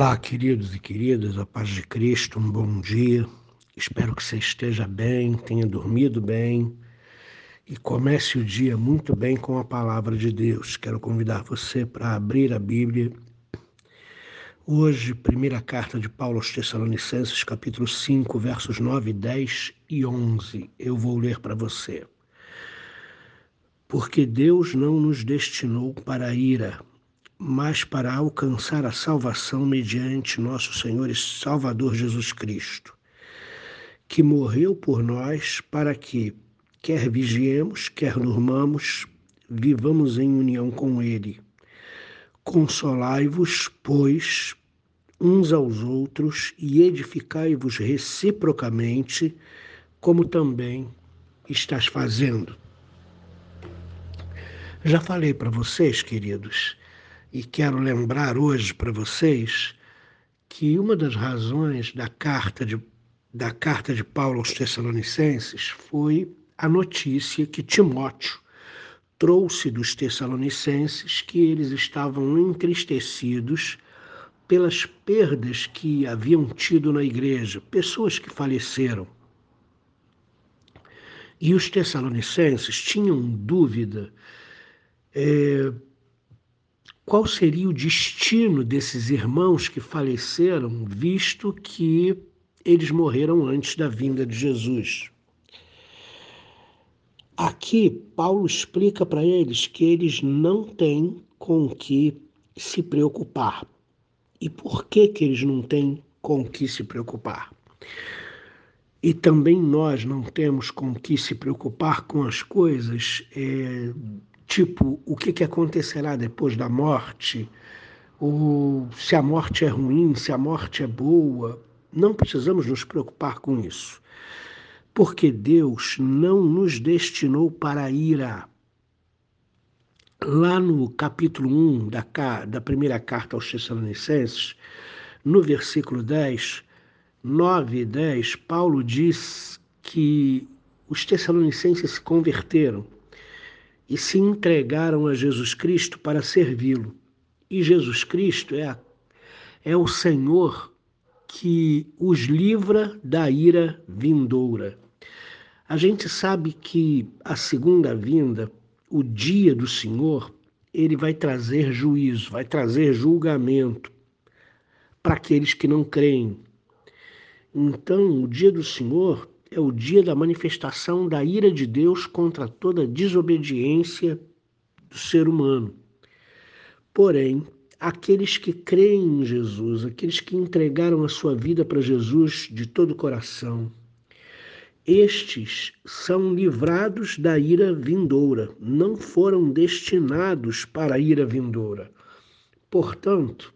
Olá, queridos e queridas, a paz de Cristo, um bom dia. Espero que você esteja bem, tenha dormido bem e comece o dia muito bem com a palavra de Deus. Quero convidar você para abrir a Bíblia. Hoje, primeira carta de Paulo aos Tessalonicenses, capítulo 5, versos 9, 10 e 11. Eu vou ler para você. Porque Deus não nos destinou para a ira, mas para alcançar a salvação mediante nosso Senhor e Salvador Jesus Cristo, que morreu por nós para que, quer vigiemos, quer dormamos, vivamos em união com Ele. Consolai-vos, pois, uns aos outros e edificai-vos reciprocamente, como também estás fazendo. Já falei para vocês, queridos, e quero lembrar hoje para vocês que uma das razões da carta de, da carta de Paulo aos Tessalonicenses foi a notícia que Timóteo trouxe dos Tessalonicenses que eles estavam entristecidos pelas perdas que haviam tido na igreja, pessoas que faleceram. E os Tessalonicenses tinham dúvida. É, qual seria o destino desses irmãos que faleceram, visto que eles morreram antes da vinda de Jesus. Aqui, Paulo explica para eles que eles não têm com o que se preocupar. E por que, que eles não têm com o que se preocupar? E também nós não temos com o que se preocupar com as coisas é, tipo o que, que acontecerá depois da morte, ou se a morte é ruim, se a morte é boa. Não precisamos nos preocupar com isso, porque Deus não nos destinou para a ira. Lá no capítulo 1 da, da primeira carta aos Tessalonicenses, no versículo 10, 9 e 10, Paulo diz que os Tessalonicenses se converteram e se entregaram a Jesus Cristo para servi-lo. E Jesus Cristo é, a, é o Senhor que os livra da ira vindoura. A gente sabe que a segunda vinda, o dia do Senhor, ele vai trazer juízo, vai trazer julgamento para aqueles que não creem. Então, o dia do Senhor é o dia da manifestação da ira de Deus contra toda desobediência do ser humano. Porém, aqueles que creem em Jesus, aqueles que entregaram a sua vida para Jesus de todo o coração, estes são livrados da ira vindoura, não foram destinados para a ira vindoura. Portanto,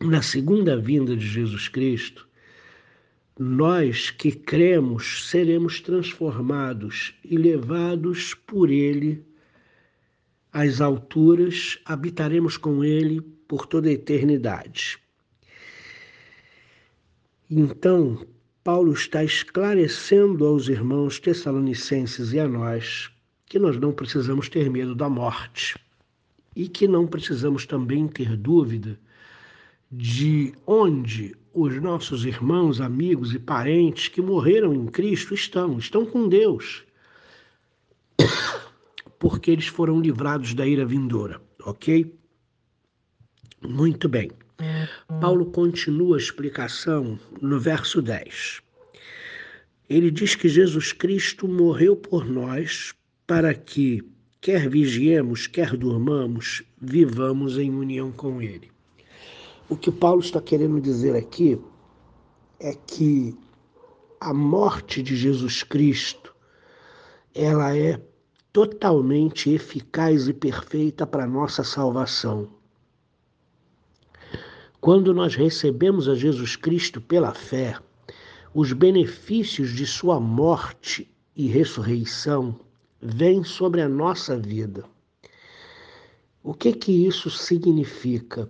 na segunda vinda de Jesus Cristo, nós que cremos seremos transformados e levados por Ele às alturas, habitaremos com Ele por toda a eternidade. Então, Paulo está esclarecendo aos irmãos tessalonicenses e a nós que nós não precisamos ter medo da morte e que não precisamos também ter dúvida de onde os nossos irmãos, amigos e parentes que morreram em Cristo estão, estão com Deus, porque eles foram livrados da ira vindoura, ok? Muito bem. Paulo continua a explicação no verso 10. Ele diz que Jesus Cristo morreu por nós para que, quer vigiemos, quer durmamos, vivamos em união com Ele. O que Paulo está querendo dizer aqui é que a morte de Jesus Cristo ela é totalmente eficaz e perfeita para nossa salvação. Quando nós recebemos a Jesus Cristo pela fé, os benefícios de sua morte e ressurreição vêm sobre a nossa vida. O que que isso significa?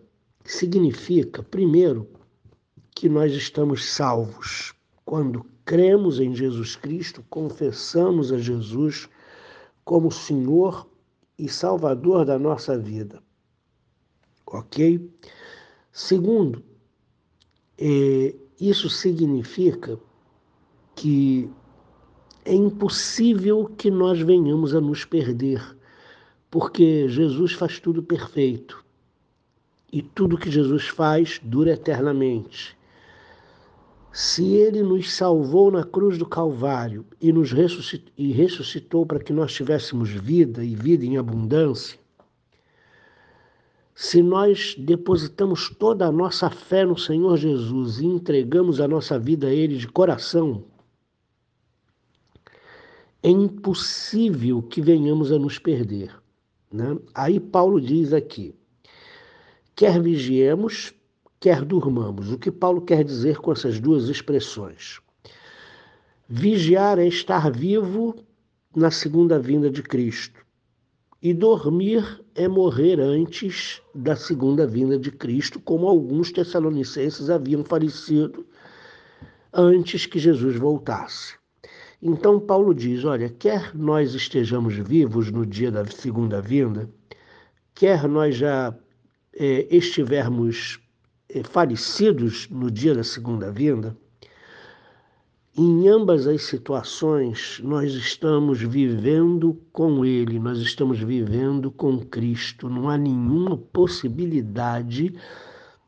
Significa, primeiro, que nós estamos salvos quando cremos em Jesus Cristo, confessamos a Jesus como Senhor e Salvador da nossa vida. Ok? Segundo, é, isso significa que é impossível que nós venhamos a nos perder, porque Jesus faz tudo perfeito. E tudo que Jesus faz dura eternamente. Se ele nos salvou na cruz do Calvário e nos ressuscitou, e ressuscitou para que nós tivéssemos vida e vida em abundância, se nós depositamos toda a nossa fé no Senhor Jesus e entregamos a nossa vida a Ele de coração, é impossível que venhamos a nos perder. Né? Aí Paulo diz aqui: quer vigiemos, quer durmamos. O que Paulo quer dizer com essas duas expressões? Vigiar é estar vivo na segunda vinda de Cristo. E dormir é morrer antes da segunda vinda de Cristo, como alguns tessalonicenses haviam falecido antes que Jesus voltasse. Então, Paulo diz: olha, quer nós estejamos vivos no dia da segunda vinda, quer nós já é, estivermos é, falecidos no dia da segunda vinda, em ambas as situações, nós estamos vivendo com Ele, nós estamos vivendo com Cristo. Não há nenhuma possibilidade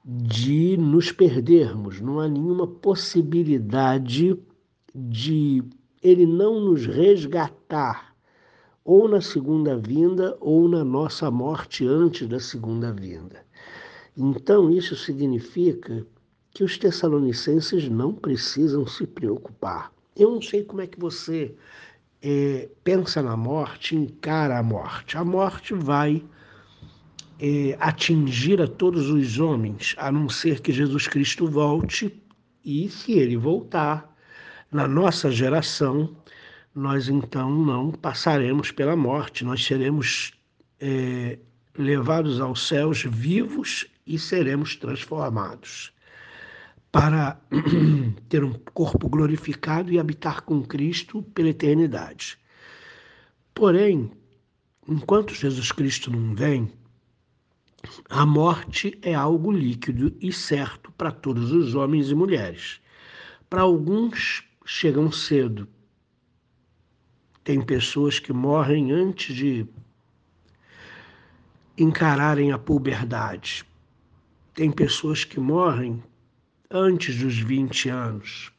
de nos perdermos, não há nenhuma possibilidade de Ele não nos resgatar, ou na segunda vinda, ou na nossa morte antes da segunda vinda. Então, isso significa que os tessalonicenses não precisam se preocupar. Eu não sei como é que você é, pensa na morte, encara a morte. A morte vai é, atingir a todos os homens, a não ser que Jesus Cristo volte, e se ele voltar, na nossa geração, nós então não passaremos pela morte, nós seremos é, levados aos céus vivos e seremos transformados para ter um corpo glorificado e habitar com Cristo pela eternidade. Porém, enquanto Jesus Cristo não vem, a morte é algo líquido e certo para todos os homens e mulheres. Para alguns, chegam cedo. Tem pessoas que morrem antes de encararem a puberdade. Tem pessoas que morrem antes dos 20 anos.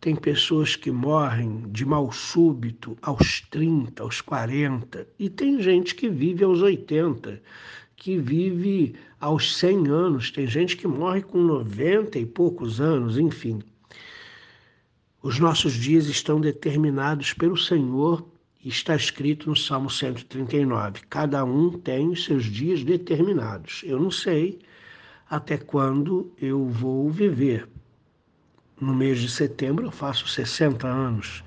Tem pessoas que morrem de mal súbito aos 30, aos 40, e tem gente que vive aos 80, que vive aos 100 anos, tem gente que morre com 90 e poucos anos, enfim. Os nossos dias estão determinados pelo Senhor está escrito no Salmo 139. Cada um tem os seus dias determinados. Eu não sei até quando eu vou viver. No mês de setembro eu faço 60 anos.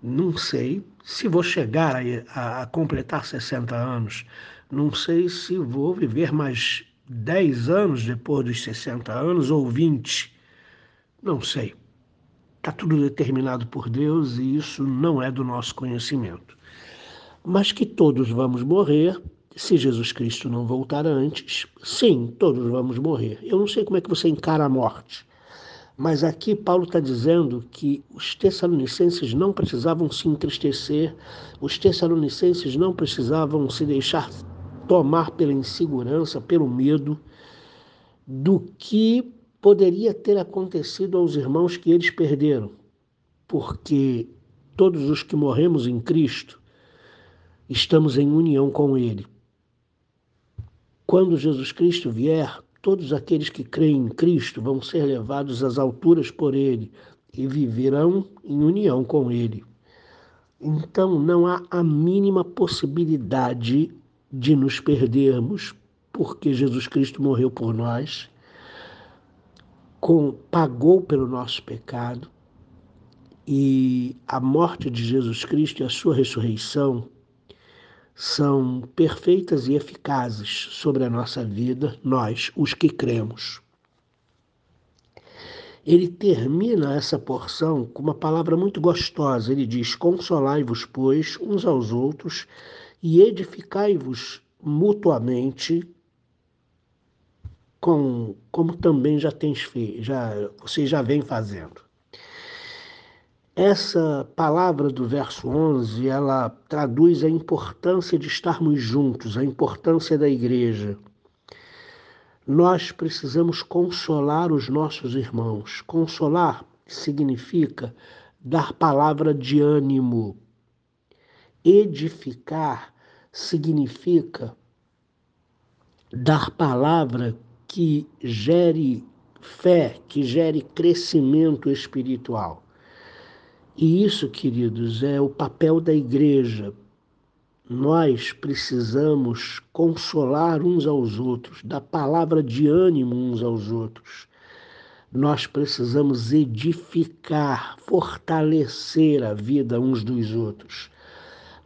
Não sei se vou chegar a, a, a completar 60 anos. Não sei se vou viver mais 10 anos depois dos 60 anos ou 20. Não sei. Está tudo determinado por Deus e isso não é do nosso conhecimento. Mas que todos vamos morrer se Jesus Cristo não voltar antes, sim, todos vamos morrer. Eu não sei como é que você encara a morte, mas aqui Paulo está dizendo que os tessalonicenses não precisavam se entristecer, os tessalonicenses não precisavam se deixar tomar pela insegurança, pelo medo do que poderia ter acontecido aos irmãos que eles perderam, porque todos os que morremos em Cristo estamos em união com Ele. Quando Jesus Cristo vier, todos aqueles que creem em Cristo vão ser levados às alturas por Ele e viverão em união com Ele. Então não há a mínima possibilidade de nos perdermos, porque Jesus Cristo morreu por nós, com, pagou pelo nosso pecado, e a morte de Jesus Cristo e a sua ressurreição são perfeitas e eficazes sobre a nossa vida, nós, os que cremos. Ele termina essa porção com uma palavra muito gostosa. Ele diz: Consolai-vos, pois, uns aos outros e edificai-vos mutuamente com, como também já tens feito, já, você já vem fazendo. Essa palavra do verso 11, ela traduz a importância de estarmos juntos, a importância da igreja. Nós precisamos consolar os nossos irmãos. Consolar significa dar palavra de ânimo. Edificar significa dar palavra que gere fé, que gere crescimento espiritual. E isso, queridos, é o papel da igreja. Nós precisamos consolar uns aos outros, dar palavra de ânimo uns aos outros. Nós precisamos edificar, fortalecer a vida uns dos outros.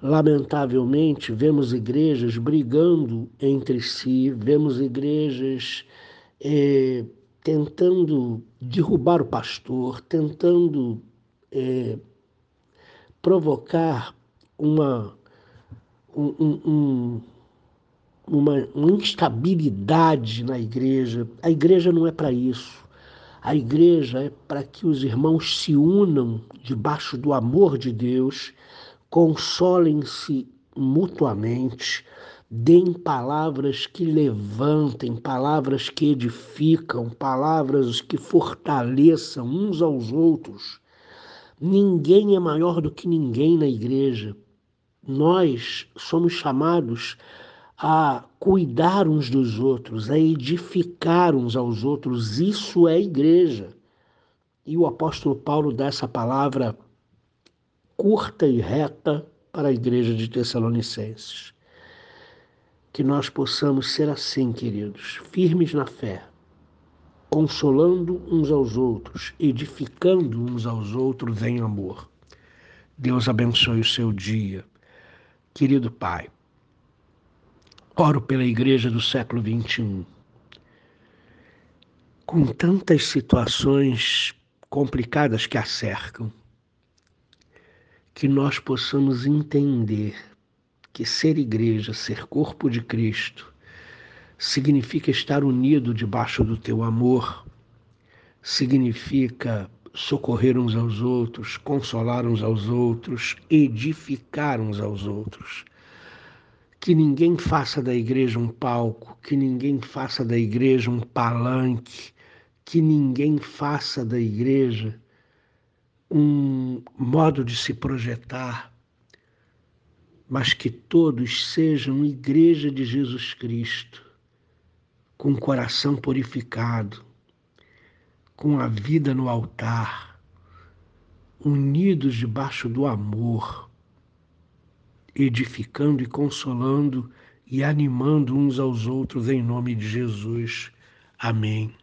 Lamentavelmente, vemos igrejas brigando entre si, vemos igrejas é, tentando derrubar o pastor, tentando é, provocar uma, um, um, uma, uma instabilidade na igreja. A igreja não é para isso. A igreja é para que os irmãos se unam debaixo do amor de Deus, consolem-se mutuamente, deem palavras que levantem, palavras que edificam, palavras que fortaleçam uns aos outros Ninguém é maior do que ninguém na igreja. Nós somos chamados a cuidar uns dos outros, a edificar uns aos outros. Isso é igreja. E o apóstolo Paulo dá essa palavra curta e reta para a igreja de Tessalonicenses. Que nós possamos ser assim, queridos, firmes na fé, consolando uns aos outros, edificando uns aos outros em amor. Deus abençoe o seu dia. Querido Pai, oro pela igreja do século XXI. Com tantas situações complicadas que a cercam, que nós possamos entender que ser igreja, ser corpo de Cristo, significa estar unido debaixo do teu amor, significa socorrer uns aos outros, consolar uns aos outros, edificar uns aos outros. Que ninguém faça da igreja um palco, que ninguém faça da igreja um palanque, que ninguém faça da igreja um modo de se projetar, mas que todos sejam igreja de Jesus Cristo com o coração purificado, com a vida no altar, unidos debaixo do amor, edificando e consolando e animando uns aos outros em nome de Jesus. Amém.